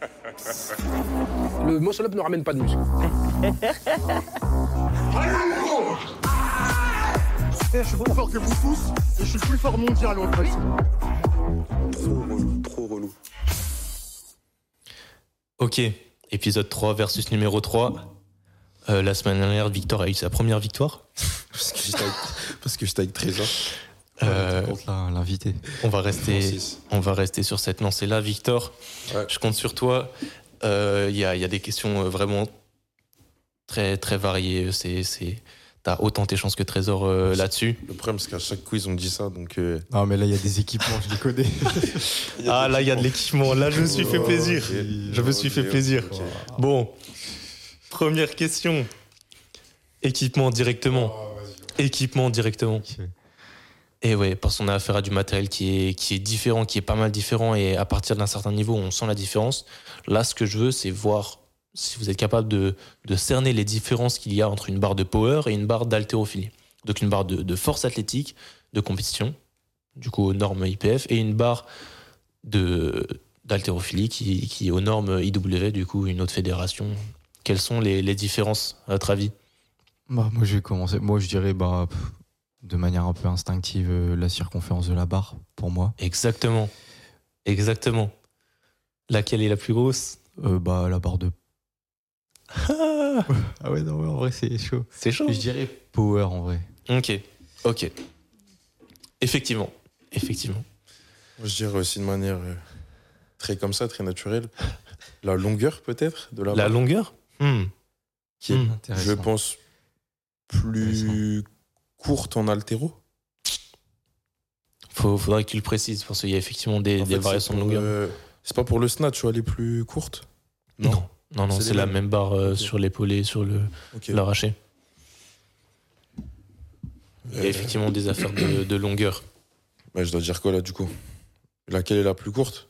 Le muscle-up ne ramène pas de muscle. Eh, je suis plus fort que vous tous et je suis le plus fort mondial en fait. Trop relou, trop relou. Ok, épisode 3 versus numéro 3. Euh, la semaine dernière, Victor a eu sa première victoire. Parce que j'étais avec, parce que j'étais avec Trésor. Euh, l'invité. on, va rester, Francis. on va rester sur cette lancée-là. Victor, Ouais. je compte sur toi. Euh, Il y, a, il y a des questions euh, vraiment très, très variées. C'est, c'est, t'as autant tes chances que Trésor euh, là-dessus. Le problème, c'est qu'à chaque quiz, on dit ça, donc. euh, Non, mais là, il y a des équipements, je les connais. Ah là, il y a de l'équipement. Là, je me suis fait Oh, plaisir. Je me suis fait plaisir. Bon, première question. Équipement directement. Équipement directement. Et ouais, parce qu'on a affaire à du matériel qui est, différent, qui est pas mal différent, et à partir d'un certain niveau, on sent la différence. Là, ce que je veux, c'est voir si vous êtes capable de, cerner les différences qu'il y a entre une barre de power et une barre d'haltérophilie. Donc une barre de, force athlétique, de compétition, du coup aux normes IPF, et une barre d'haltérophilie qui, est aux normes IW, du coup une autre fédération. Quelles sont les, les différences à votre avis? Bah, moi, je vais commencer. Moi, je dirais, bah, de manière un peu instinctive, euh, la circonférence de la barre, pour moi. Exactement. Exactement. Laquelle est la plus grosse? Euh, bah, la barre de. ah ouais, non, ouais, en vrai, c'est chaud. C'est chaud. Je dirais power, en vrai. Ok, ok. Effectivement, effectivement. Je dirais aussi de manière euh, très comme ça, très naturelle. La longueur, peut-être, de la La barre, longueur? Hmm. qui est, Hmm. je pense, plus courte en altéro. Faut, faudrait que tu le précises parce qu'il y a effectivement des, En des fait, variations de longueur. c'est pas pour le snatch, tu vois, les plus courtes non, non, non, C'est la même barre euh, Ok. sur l'épaulé et sur le l'arraché. Il y a Euh, effectivement des affaires de, de longueur. bah, je dois dire quoi, là, du coup? Laquelle est la plus courte?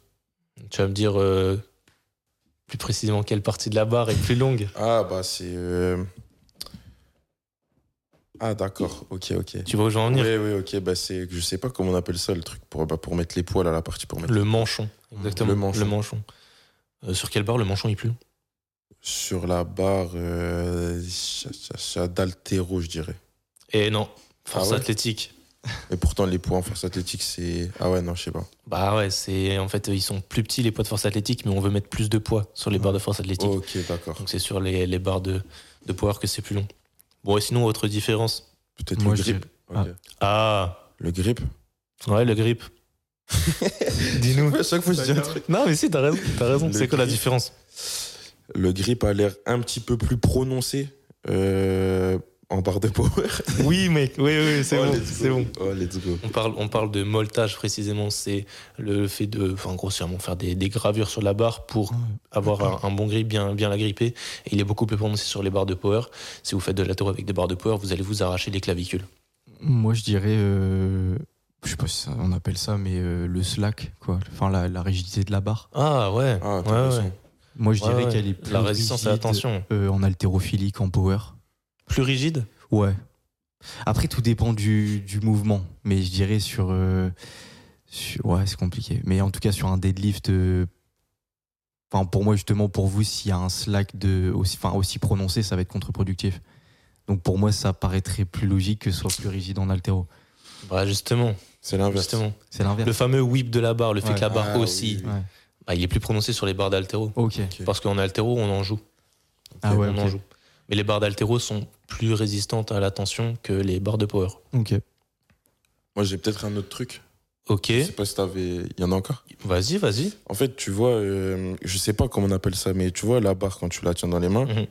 Tu vas me dire euh, plus précisément quelle partie de la barre est plus longue. Ah, bah, c'est. euh, Ah, d'accord, ok, ok. Tu vois où je veux en venir Oui, oui, ok, bah, c'est. Je sais pas comment on appelle ça, le truc, pour, bah, pour mettre les poils à la partie, pour mettre Le manchon. Exactement. Le manchon. Euh, sur quelle barre le manchon est plus long sur la barre euh, d'altéro, je dirais. Et non, force Ah ouais athlétique. Et pourtant, les poids en force athlétique, c'est. Ah ouais, non, je sais pas. Bah ouais, c'est en fait ils sont plus petits les poids de force athlétique, mais on veut mettre plus de poids sur les barres de force athlétique. Ok, d'accord. Donc c'est sur les, les barres de, de power que c'est plus long. Bon et sinon autre différence. Peut-être le grip. Ok. Ah Le grip ouais le grip. Dis-nous. À chaque fois, je dis un truc. Non mais si t'as raison, t'as raison. C'est quoi la différence? Le grip a l'air un petit peu plus prononcé euh, en barre de power. Oui mec, oui oui c'est Oh, bon, let's c'est go. bon. Oh, let's go. On parle, on parle de moltage précisément, c'est le fait de, enfin grossièrement faire des, des gravures sur la barre pour avoir un, un bon grip, bien, bien la gripper. Et il est beaucoup plus prononcé sur les barres de power. Si vous faites de l'atéro avec des barres de power, vous allez vous arracher les clavicules. Moi, je dirais. euh, Je sais pas si ça- on appelle ça, mais euh, le slack, quoi. Enfin, la, la rigidité de la barre. Ah ouais, Ah, ouais, intéressant. ouais. Moi, je Ouais, dirais ouais. qu'elle est plus. La résistance à la tension. euh, en haltérophilie qu'en power. Plus rigide Ouais. Après, tout dépend du, du mouvement. Mais je dirais sur. euh, sur- ouais, c'est compliqué. Mais en tout cas, sur un deadlift. euh, Enfin, pour moi, justement, pour vous, s'il y a un slack de, aussi, enfin, aussi prononcé, ça va être contre-productif. Donc, pour moi, ça paraîtrait plus logique que ce soit plus rigide en haltéro. Bah justement, C'est l'inverse. justement. C'est l'inverse. Le fameux whip de la barre, le fait Ouais. que la barre Ah, aussi, oui, oui. Ouais. bah, il est plus prononcé sur les barres d'altéro. Parce qu'en altéro, on en joue. Ah ouais, on en joue. Mais les barres d'altéro sont plus résistantes à la tension que les barres de power. Ok. Moi, j'ai peut-être un autre truc. Ok, Je sais pas si t'avais. Il y en a encore vas-y, vas-y. En fait, tu vois, euh, je sais pas comment on appelle ça, mais tu vois, la barre, quand tu la tiens dans les mains, Mhm.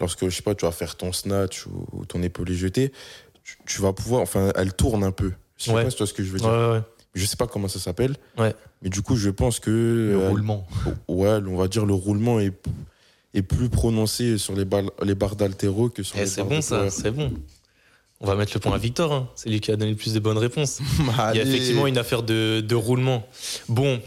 lorsque, je sais pas, tu vas faire ton snatch ou, ou ton épaulé jeté, tu, tu vas pouvoir. Enfin, elle tourne un peu. Je sais Ouais. pas si tu vois ce que je veux dire. ouais, ouais. Je sais pas comment ça s'appelle. Ouais. Mais du coup, je pense que. Le euh, roulement. Ouais, on va dire le roulement est, est plus prononcé sur les, balles, les barres d'altéro que sur Eh, les c'est barres bon ça, c'est bon. On va mettre le point à Victor, hein. c'est lui qui a donné le plus de bonnes réponses. Il y a effectivement une affaire de, de roulement. Bon,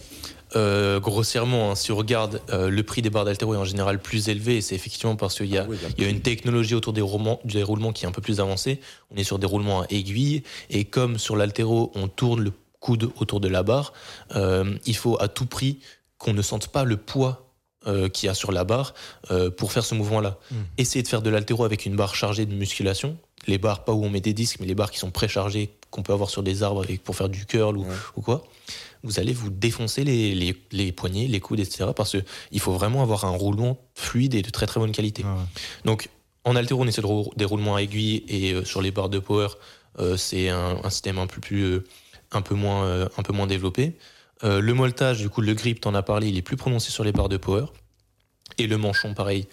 euh, grossièrement, hein, si on regarde euh, le prix des barres d'altéro est en général plus élevé, et c'est effectivement parce qu'il y a Ah y a une technologie autour des roulements, des roulements qui est un peu plus avancée. On est sur des roulements à aiguille. Et comme sur l'altéro, on tourne le coude autour de la barre, euh, il faut à tout prix qu'on ne sente pas le poids euh, qu'il y a sur la barre euh, pour faire ce mouvement-là. Mm. Essayez de faire de l'altéro avec une barre chargée de musculation. Les barres, pas où on met des disques, mais les barres qui sont préchargées, qu'on peut avoir sur des arbres avec, pour faire du curl ou, Ouais. ou quoi. Vous allez vous défoncer les, les, les poignets, les coudes, etc. Parce qu'il faut vraiment avoir un roulement fluide et de très très bonne qualité. Ouais. Donc, en altéro, on essaie de des roulements à aiguille et euh, sur les barres de power, euh, c'est un, un système un peu plus, un peu moins, un peu moins développé. Euh, le moltage, du coup, le grip, t'en as parlé, il est plus prononcé sur les barres de power. Et le manchon, pareil,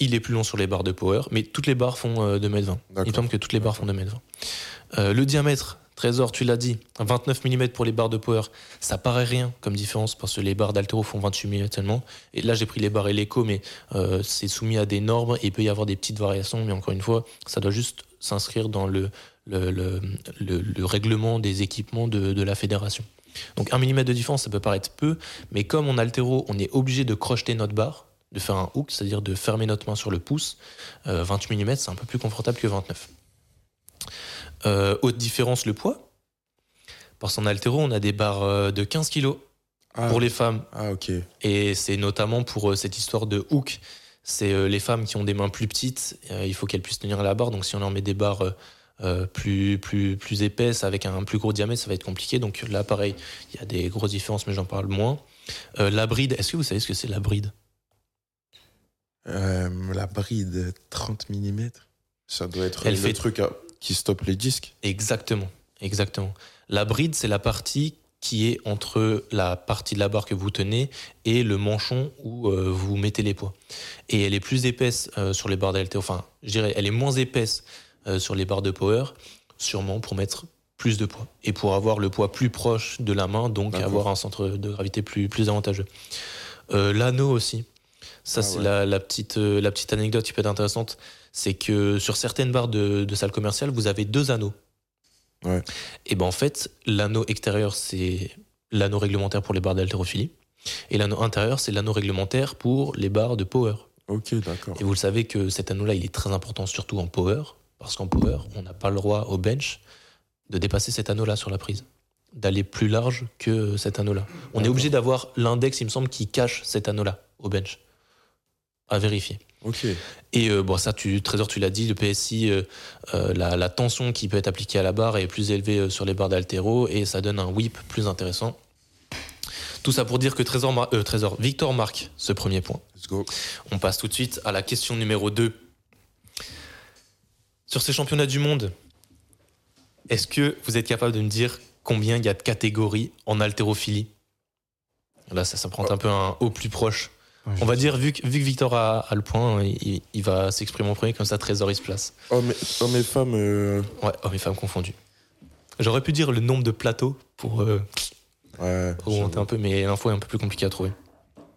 il est plus long sur les barres de power, mais toutes les barres font euh, 2m20. Il me semble que toutes les barres font 2m20. Euh, le diamètre, Trésor, tu l'as dit, 29 mm pour les barres de power, ça paraît rien comme différence parce que les barres d'altéro font 28 mm seulement. Et là, j'ai pris les barres et l'écho, mais euh, c'est soumis à des normes et il peut y avoir des petites variations, mais encore une fois, ça doit juste s'inscrire dans le, le, le, le- le règlement des équipements de, de la fédération. Donc 1 mm de différence, ça peut paraître peu, mais comme en altéro, on est obligé de crocheter notre barre, de faire un hook, c'est-à-dire de fermer notre main sur le pouce, euh, 28 mm, c'est un peu plus confortable que 29. Euh, autre différence, le poids. Parce qu'en altéro, on a des barres euh, de 15 kg Ah, pour les femmes. ah, ok. Et c'est notamment pour euh, cette histoire de hook. C'est euh, les femmes qui ont des mains plus petites, il faut qu'elles puissent tenir la barre. Donc si on leur met des barres euh, plus, plus, plus épaisses avec un plus gros diamètre, ça va être compliqué. Donc là, pareil, il y a des grosses différences, mais j'en parle moins. Euh, la bride, est-ce que vous savez ce que c'est la bride? Euh, la bride 30 mm. Ça doit être Elle le fait- truc à- qui stoppe les disques. Exactement, exactement. La bride, c'est la partie qui est entre la partie de la barre que vous tenez et le manchon où euh, vous mettez les poids. Et elle est plus épaisse euh, sur les barres d'altéro. Enfin, je dirais, elle est moins épaisse sur les barres de power, sûrement pour mettre plus de poids et pour avoir le poids plus proche de la main, donc avoir un centre de gravité plus, plus avantageux. Euh, L'anneau aussi. Ça, Ah c'est ouais. la, la petite, euh, la petite anecdote qui peut être intéressante. C'est que sur certaines barres de, de salles commerciales, vous avez deux anneaux. Ouais. Et ben en fait, l'anneau extérieur, c'est l'anneau réglementaire pour les barres d'haltérophilie. Et l'anneau intérieur, c'est l'anneau réglementaire pour les barres de power. Ok, d'accord. Et vous le savez que cet anneau-là, il est très important, surtout en power, parce qu'en power, on n'a pas le droit au bench de dépasser cet anneau-là sur la prise, d'aller plus large que cet anneau-là. On est obligé d'avoir l'index, il me semble, qui cache cet anneau-là au bench. À vérifier. Ok. Et euh, bon, ça, tu, Trésor, tu l'as dit, le PSI, euh, euh, la, la tension qui peut être appliquée à la barre est plus élevée sur les barres d'altéro et ça donne un whip plus intéressant. Tout ça pour dire que Trésor, Trésor Victor marque ce premier point. Let's go. On passe tout de suite à la question numéro 2. Sur ces championnats du monde, est-ce que vous êtes capable de me dire combien il y a de catégories en haltérophilie? Là, ça, ça prend un peu un au plus proche. Ouais, On va dire, vu que, vu que Victor a, a le point, il, il va s'exprimer en premier, comme ça Trésor il se place. Hommes et, hommes et femmes, euh, Ouais, hommes et femmes confondus. J'aurais pu dire le nombre de plateaux pour euh, ouais, j'avoue. un peu, mais l'info est un peu plus compliquée à trouver.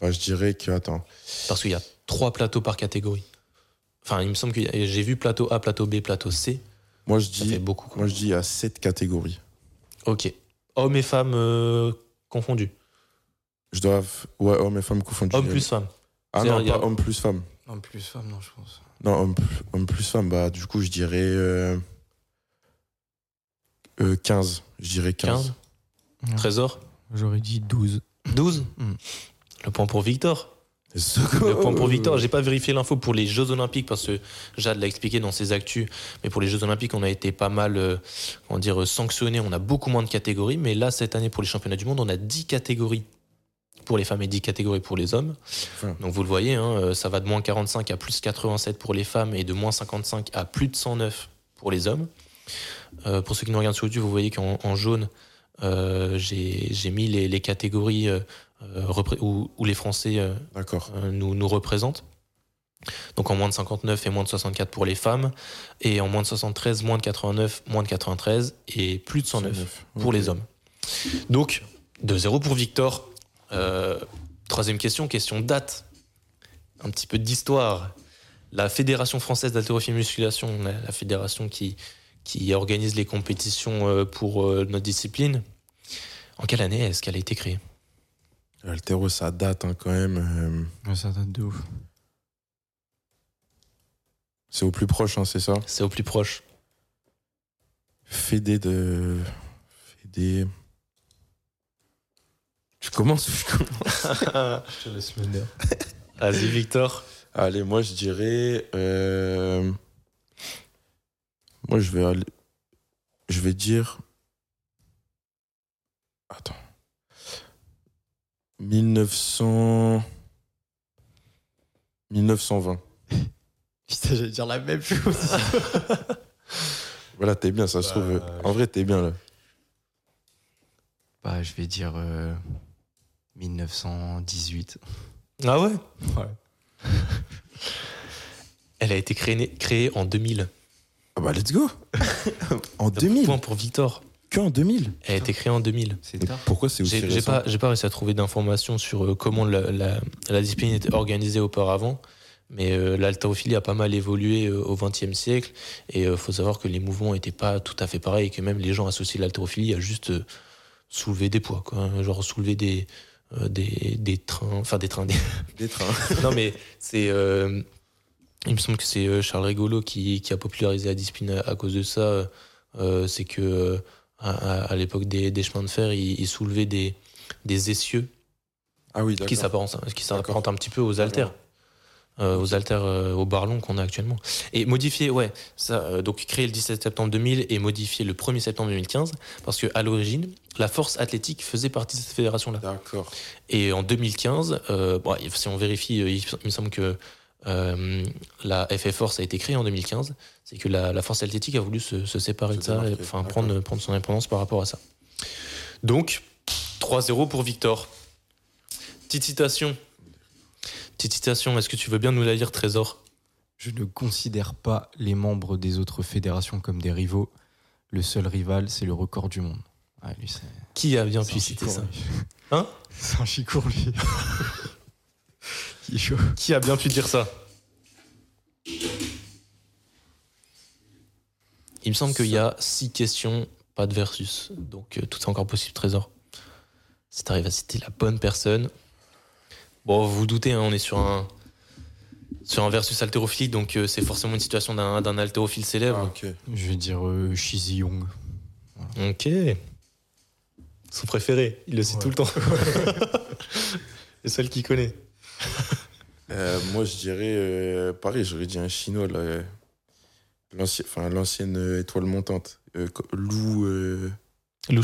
Bah, je dirais que, attends, Parce qu'il y a trois plateaux par catégorie. Enfin, il me semble que j'ai vu plateau A, plateau B, plateau C. moi je dis, beaucoup. moi je dis à 7 catégories. Ok. Hommes et femmes euh, confondus. Je dois, ouais, hommes et femmes confondus. Hommes plus femmes. Ah non, il y a- pas hommes plus femmes. Non, plus femme, non, je pense. Non, hommes, plus- hommes plus femmes, bah du coup je dirais euh, euh, 15. Je dirais 15. 15. Ouais. Trésor. J'aurais dit 12. 12. Hmm. Le point pour Victor. Le point pour Victor. J'ai pas vérifié l'info pour les Jeux Olympiques parce que Jade l'a expliqué dans ses actus. Mais pour les Jeux Olympiques, on a été pas mal, euh, comment dire, sanctionné. On a beaucoup moins de catégories. Mais là, cette année, pour les championnats du monde, on a 10 catégories pour les femmes et 10 catégories pour les hommes. Enfin. Donc vous le voyez, hein, euh, ça va de moins 45 à plus 87 pour les femmes et de moins 55 à plus de 109 pour les hommes. Euh, pour ceux qui nous regardent sur YouTube, vous voyez qu'en en jaune, euh, j'ai j'ai mis les, les catégories euh, euh, où, où les Français euh, euh, nous, nous représentent. Donc en moins de 59 et moins de 64 pour les femmes, et en moins de 73, moins de 89, moins de 93, et plus de 109 pour les hommes. Donc 2-0 pour Victor. Euh, troisième question, question date. Un petit peu d'histoire. La Fédération française d'haltérophilie musculation, la, la fédération qui, qui organise les compétitions euh, pour euh, notre discipline, en quelle année est-ce qu'elle a été créée? L'altéro, ça date hein, quand même. euh, Ouais, ça date de ouf. c'est au plus proche, hein, c'est ça? C'est au plus proche. Fédé de. Fédé. Je commence ou je commence Je te laisse mener. Vas-y, Victor. Allez, moi je dirais. euh, Moi je vais aller. Je vais dire. Attends. 1900. 1920. Putain, j'allais dire la même chose. Voilà, t'es bien, ça se Bah, trouve. En vrai, t'es bien là. bah, je vais dire euh, 1918. Ah ouais? Ouais. Elle a été créée, créée en 2000. Ah bah, let's go En 2000 Point pour Victor. Que en 2000 Elle a été créée en 2000. C'est tard. Pourquoi c'est aussi J'ai j'ai récent pas, j'ai pas réussi à trouver d'informations sur euh, comment la, la- la discipline était organisée auparavant, mais euh, l'haltérophilie a pas mal évolué euh, au XXe siècle, et il faut savoir que les mouvements n'étaient pas tout à fait pareils, et que même les gens associaient l'haltérophilie à juste euh, soulever des poids, quoi, hein, genre soulever des, euh, des, des trains, enfin des trains, des- Des trains. non mais c'est... euh, il me semble que c'est euh, Charles Rigolo qui, qui a popularisé la discipline à, cause de ça. Euh, c'est que euh, à, l'époque des, des chemins de fer, il, il soulevait des, des essieux Ah oui, qui d'accord. s'apparentent un petit peu aux haltères. Euh, aux haltères, euh, aux barlons qu'on a actuellement. Et modifier, ouais, ça, euh, donc créé le 17 septembre 2000 et modifié le 1er septembre 2015, parce que à l'origine, la force athlétique faisait partie de cette fédération-là. D'accord. Et en 2015, euh, bon, si on vérifie, euh, il me semble que euh, la FF Force a été créée en 2015. C'est que la, la force athlétique a voulu se, se séparer Se de ça, et, enfin prendre, prendre son indépendance par rapport à ça. Donc, 3-0 pour Victor. Petite citation. Petite citation, est-ce que tu veux bien nous la lire, Trésor? Je ne considère pas les membres des autres fédérations comme des rivaux. Le seul rival, c'est le record du monde. Ouais, lui, c'est Qui a bien pu citer ça? Lui. Hein? C'est un chicour, lui. Il est chaud. Qui a bien pu dire ça? Il me semble qu'il y a six questions, pas de versus. Donc euh, tout est encore possible, Trésor. Si tu arrives à citer la bonne personne. Bon, vous vous doutez, hein, on est sur un, sur un versus haltérophile, donc euh, c'est forcément une situation d'un d'un haltérophile Ah, célèbre. ok. Je vais dire euh, Shizi Young. Ok. Son préféré, il le cite Ouais. tout le temps. le seul qui connaît. Euh, moi, je dirais, euh, pareil, j'aurais dit un chinois, là, euh, l'ancienne euh, étoile montante. Euh, Lou, euh, Lou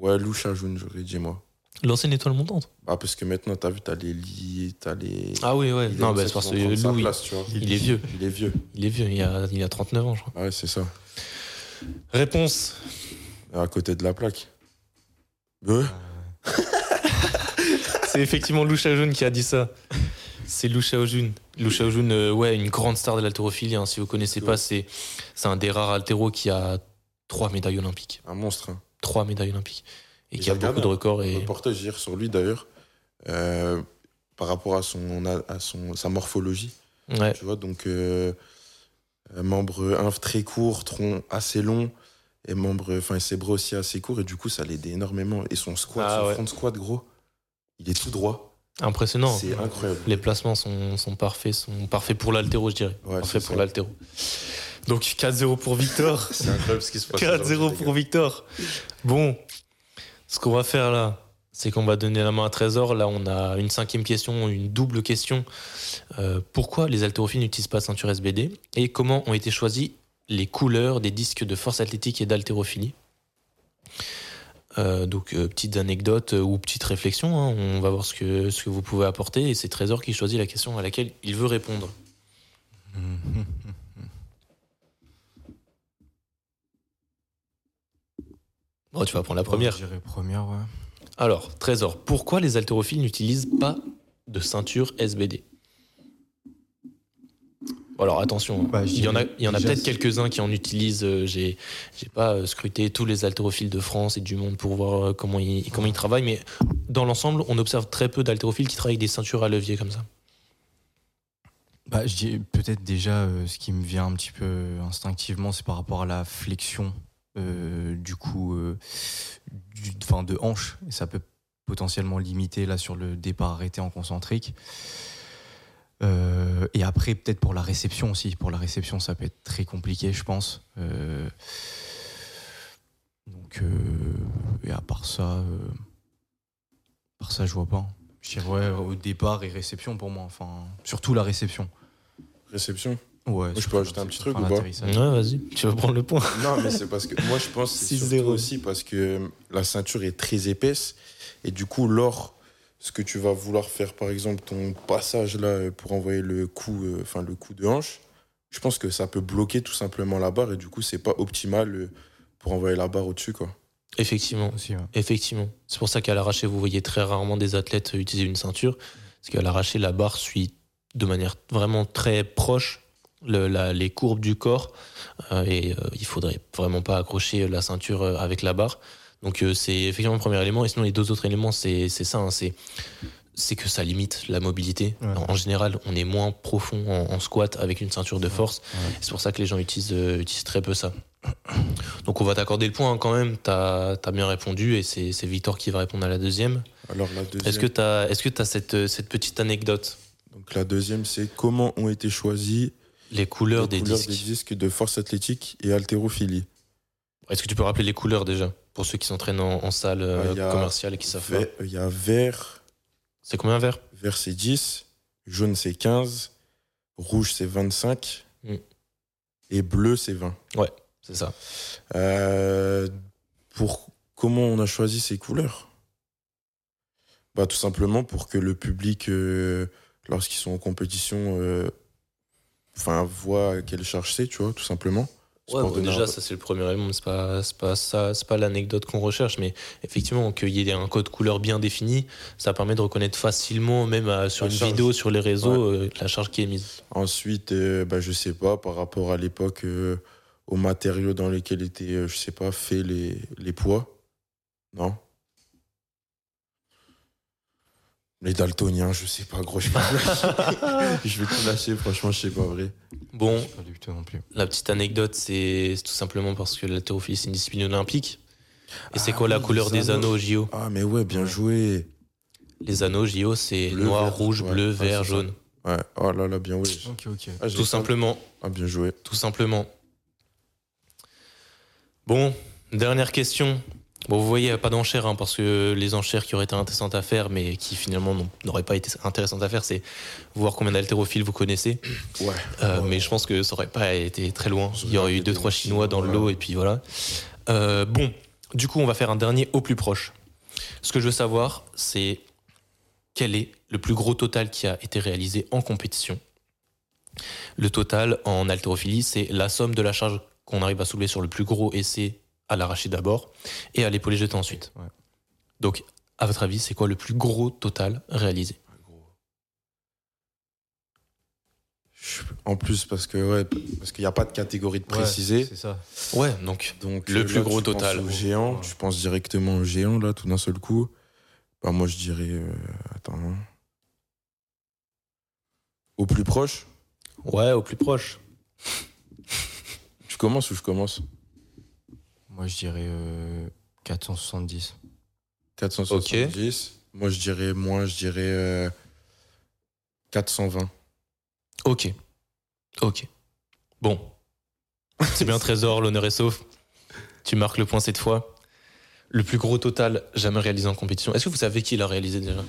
ouais, Lou Chajoun, j'aurais dit, moi. l'ancienne étoile montante. Ah, parce que maintenant, t'as vu, t'as les lits, t'as les. Ah oui, ouais. Non, bah, c'est parce que Lou, il- place, tu vois. il est vieux. Il est vieux. Il est vieux, il a, il a 39 ans, je crois. Ah ouais, c'est ça. Réponse. À côté de la plaque. Ouais. C'est effectivement Lou Shaojun qui a dit ça. C'est Lou Shaojun. Lou Shaojun, euh, ouais, une grande star de l'haltérophilie. hein. Si vous connaissez pas, c'est c'est un des rares haltéros qui a trois médailles olympiques. Un monstre. hein. Trois médailles olympiques. Et Et qui a beaucoup de records. Un Et... reportage hier sur lui, d'ailleurs, euh, par rapport à, son, à son, sa morphologie. Ouais. Tu vois, donc, euh, membre inf très court, tronc assez long, et membre, enfin, ses bras aussi assez courts, et du coup, ça l'aidait énormément. Et son squat, Ah son ouais. front squat, gros, il est tout droit. Impressionnant. C'est incroyable. Les placements sont, sont parfaits, sont parfaits pour l'haltéro, je dirais. Ouais, Parfaits pour ça. l'haltéro. Donc 4-0 pour Victor. C'est incroyable ce qui se passe. 4-0 aujourd'hui, pour Victor. Bon, ce qu'on va faire là, c'est qu'on va donner la main à Trésor. Là, on a une cinquième question, une double question. Euh, pourquoi les haltérophiles n'utilisent pas ceinture SBD Et comment ont été choisies les couleurs des disques de force athlétique et d'haltérophilie? Euh, donc, euh, petites anecdotes euh, ou petites réflexions. hein. On va voir ce que, ce que vous pouvez apporter. Et c'est Trésor qui choisit la question à laquelle il veut répondre. Bon, tu vas prendre la première. Je dirais première, ouais. Alors, Trésor, pourquoi les haltérophiles n'utilisent pas de ceinture SBD Alors attention. Bah, il y en a, dirais il y en a déjà, peut-être quelques-uns qui en utilisent. euh, J'ai, j'ai pas euh, scruté tous les haltérophiles de France et du monde pour voir euh, comment ils, comment ils travaillent, mais dans l'ensemble, on observe très peu d'haltérophiles qui travaillent avec des ceintures à levier comme ça. Bah, je dis peut-être déjà euh, ce qui me vient un petit peu instinctivement, c'est par rapport à la flexion euh, du coup euh, du, de hanche. Et ça peut potentiellement limiter là sur le départ arrêté en concentrique. Euh, et après, peut-être pour la réception aussi. Pour la réception, ça peut être très compliqué, je pense. Euh, donc, euh, et à part ça, euh, à part ça, je vois pas. Je dirais ouais, au départ et réception pour moi. Enfin, surtout la réception. Réception? Ouais. je peux ajouter un petit truc ou pas? Ouais, vas-y, tu vas prendre le point. Non, mais c'est parce que moi, je pense que c'est 6-0. surtout aussi parce que la ceinture est très épaisse. Et du coup, lors ce que tu vas vouloir faire, par exemple, ton passage là euh, pour envoyer le coup, euh, enfin le coup de hanche, je pense que ça peut bloquer tout simplement la barre. Et du coup, c'est pas optimal euh, pour envoyer la barre au-dessus, quoi. Effectivement. Aussi, ouais. Effectivement. C'est pour ça qu'à l'arraché, vous voyez très rarement des athlètes utiliser une ceinture. Parce qu'à l'arraché, la barre suit de manière vraiment très proche le- la- les courbes du corps. Euh, et euh, il faudrait vraiment pas accrocher la ceinture avec la barre. Donc euh, c'est effectivement le premier élément. Et sinon, les deux autres éléments, c'est c'est ça. hein, c'est c'est que ça limite la mobilité. Ouais. En général, on est moins profond en, en squat avec une ceinture de force. Ouais. C'est pour ça que les gens utilisent, euh, utilisent très peu ça. Donc on va t'accorder le point hein, quand même. T'as as bien répondu et c'est c'est Victor qui va répondre à la deuxième. Alors la deuxième, Est-ce que t'as est-ce que t'as cette euh, cette petite anecdote? Donc, la deuxième, c'est comment ont été choisis Les couleurs les des couleurs disques. des disques de force athlétique et haltérophilie. Est-ce que tu peux rappeler les couleurs déjà? Pour ceux qui s'entraînent en, en salle euh, commerciale et qui savent pas Il y a vert, C'est combien vert? Vert c'est 10, jaune c'est 15, rouge c'est 25 Mm. et bleu c'est 20. C'est ça. Euh, pour comment on a choisi ces couleurs? Bah, Tout simplement pour que le public, euh, lorsqu'ils sont en compétition, enfin, voit quelle charge c'est, tu vois, tout simplement. Ouais, bon, donner déjà, ça c'est le premier élément, c'est pas, pas ça, c'est pas l'anecdote qu'on recherche, mais effectivement, qu'il y ait un code couleur bien défini, ça permet de reconnaître facilement, même euh, sur La une charge. vidéo, sur les réseaux, euh, la charge qui est mise. Ensuite, euh, bah, je sais pas, par rapport à l'époque, euh, aux matériaux dans lesquels étaient, euh, je sais pas, faits les, les poids. Non? Les daltoniens, je sais pas, gros, je, je vais tout lâcher, franchement, je sais pas vrai. Bon, Je sais pas du tout non plus. la petite anecdote, c'est tout simplement parce que l'haltérophilie, c'est une discipline olympique. Et c'est Ah quoi la oui, couleur des anneaux. anneaux au JO Ah, mais ouais, bien Ouais. joué. Les anneaux JO, c'est noir, vert, rouge, ouais. bleu, Ouais, vert, jaune. Ouais, oh là là, bien ouais. Ok, ok. Ah, Tout simplement. Ah, bien joué. Tout simplement. Bon, dernière question. Bon, vous voyez, pas d'enchères, hein, parce que les enchères qui auraient été intéressantes à faire, mais qui finalement n'auraient pas été intéressantes à faire, c'est voir combien d'haltérophiles vous connaissez. Ouais. Euh, Ouais. Mais je pense que ça aurait pas été très loin. Il y aurait eu deux, trois Chinois dans le lot, et puis voilà. Euh, bon, du coup, on va faire un dernier au plus proche. Ce que je veux savoir, c'est quel est le plus gros total qui a été réalisé en compétition. Le total en haltérophilie, c'est la somme de la charge qu'on arrive à soulever sur le plus gros essai à l'arraché d'abord et à l'épaulé jeté ensuite. Ouais. Donc, à votre avis, c'est quoi le plus gros total réalisé? En plus, parce que ouais, parce qu'il n'y a pas de catégorie de précisé. Ouais, c'est ça. Ouais, donc Donc Le euh, plus là, gros tu penses total. Au géant, Ouais. tu penses directement au géant là, tout d'un seul coup. Bah moi je dirais, euh, attends, hein. au plus proche? ouais, au plus proche. Tu commences ou je commence? Moi, je dirais euh, 470. 470. Moi je dirais moins, je dirais euh, 420. Ok. Ok. Bon. C'est bien Trésor, l'honneur est sauf. Tu marques le point cette fois. Le plus gros total jamais réalisé en compétition. Est-ce que vous savez qui l'a réalisé déjà?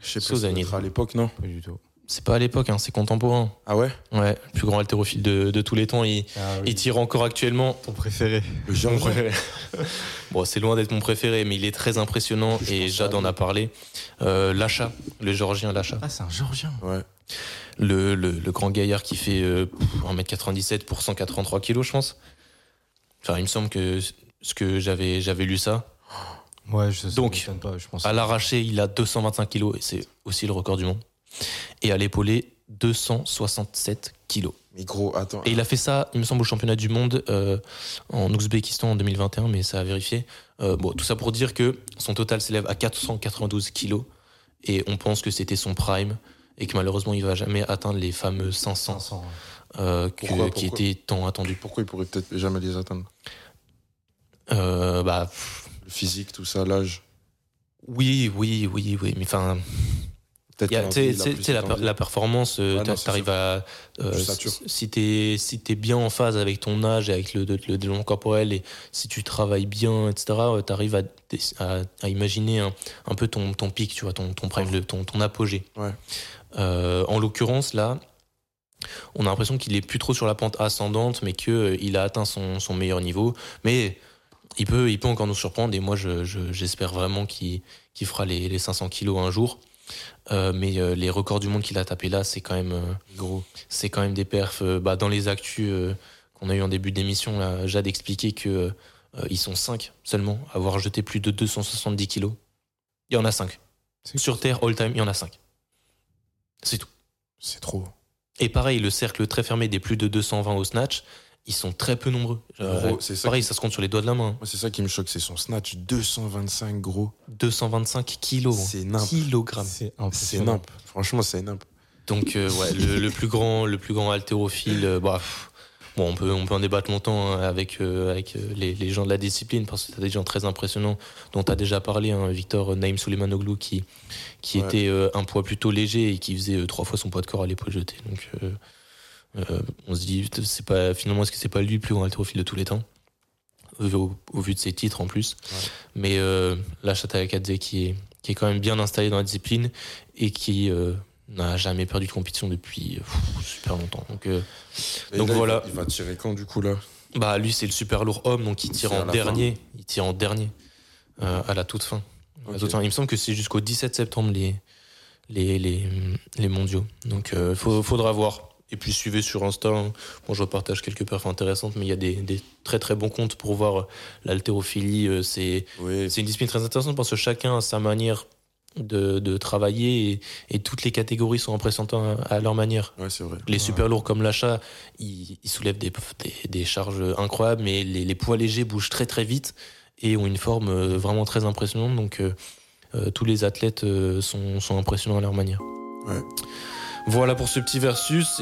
Je sais pas, être à l'époque, non? Pas du tout. C'est pas à l'époque, hein, c'est contemporain. Ah ouais? Ouais, le plus grand haltérophile de, de tous les temps. Il, Ah, il tire encore actuellement. Ton préféré. Le géant. Ouais. bon, c'est loin d'être mon préféré, mais il est très impressionnant Je et Jade en a parlé. Euh, Lacha, le Géorgien Lacha. Ah, c'est un Géorgien. Ouais. Le, le, le grand gaillard qui fait euh, pff, 1m97 pour 183 kilos, je pense. Enfin, il me semble que ce que j'avais j'avais lu ça. Ouais, je sais Donc, pas, je pense. À l'arraché, il a 225 kilos et c'est aussi le record du monde. Et à l'épaulé, 267 kilos. Mais gros, attends. Et il a fait ça, il me semble, au championnat du monde euh, en Ouzbékistan en 2021, mais ça a vérifié. Euh, bon, tout ça pour dire que son total s'élève à 492 kilos et on pense que c'était son prime et que malheureusement il va jamais atteindre les fameux 500 500. ouais. euh, que- Pourquoi, qui pourquoi étaient tant attendus. Pourquoi il pourrait peut-être jamais les atteindre? Bah Le physique, tout ça, l'âge? oui, oui, oui, oui, mais enfin, Tu tu tu la, la performance, sûr. à. euh, si- si t'es si t'es bien en phase avec ton âge et avec le, le, le développement corporel et si tu travailles bien, etc., euh, t'arrives à, dé- à, à imaginer un, un peu ton, ton pic, tu vois, ton, ton prime, le- ton, ton apogée. Ouais. Euh, en l'occurrence, là, on a l'impression qu'il est plus trop sur la pente ascendante, mais qu'il a atteint son, son meilleur niveau. Mais il peut, il peut encore nous surprendre et moi, je- je- j'espère vraiment qu'il qu'il fera les, les 500 kilos un jour. Euh, mais euh, les records du monde qu'il a tapé là, c'est quand même euh, Gros. c'est quand même des perfs. bah, dans les actus qu'on a eu en début d'émission, là, Jade expliquait que ils sont 5 seulement à avoir jeté plus de 270 kilos. Il y en a 5. Sur Terre, all time, il y en a 5. C'est tout. C'est trop. Et pareil, le cercle très fermé des plus de 220 au snatch, ils sont très peu nombreux. Euh, Gros, c'est ça pareil, qui- ça se compte sur les doigts de la main. Moi, c'est ça qui me choque, c'est son snatch 225 gros. 225 kilos. C'est nimp. Kilogrammes. C'est C'est nimp. Franchement, c'est nimp. Donc euh, ouais, le, le plus grand, le plus grand haltérophile, euh, bah, pff, bon, on peut, on peut en débattre longtemps hein, avec, euh, avec euh, les, les gens de la discipline parce que t'as des gens très impressionnants dont t'as déjà parlé, hein, Victor Naïm Souleimanoglu qui, qui Ouais. était euh, un poids plutôt léger et qui faisait euh, trois fois son poids de corps à l'épaule jeté. Donc on se dit, c'est pas finalement est-ce que c'est pas lui le plus grand haltérophile de tous les temps au, au vu de ses titres en plus. Ouais. Mais euh, là, Chatakadze qui est, qui est quand même bien installé dans la discipline et qui euh, n'a jamais perdu de compétition depuis euh, pff, super longtemps. Donc, euh, Donc là, il voilà. Il va tirer quand, du coup, là? Bah, lui, c'est le super lourd homme, donc il tire en dernier. Il tire en dernier euh, à la toute fin. À la Ok. toute fin. Il me semble que c'est jusqu'au 17 septembre les, les, les, les mondiaux. Donc, euh, faut, faudra voir. Et puis suivez sur Insta. hein. Bon, je repartage quelques perfs intéressantes, mais il y a des, des très très bons comptes pour voir l'haltérophilie. euh, C'est Oui. une discipline très intéressante parce que chacun a sa manière de, de travailler et, et toutes les catégories sont impressionnantes à, à leur manière. Ouais, c'est vrai. Les super lourds comme l'achat, ils, ils soulèvent des, des, des charges incroyables, mais les, les poids légers bougent très très vite et ont une forme euh, vraiment très impressionnante. Donc euh, euh, tous les athlètes euh, sont, sont impressionnants à leur manière. Ouais. Voilà pour ce petit versus.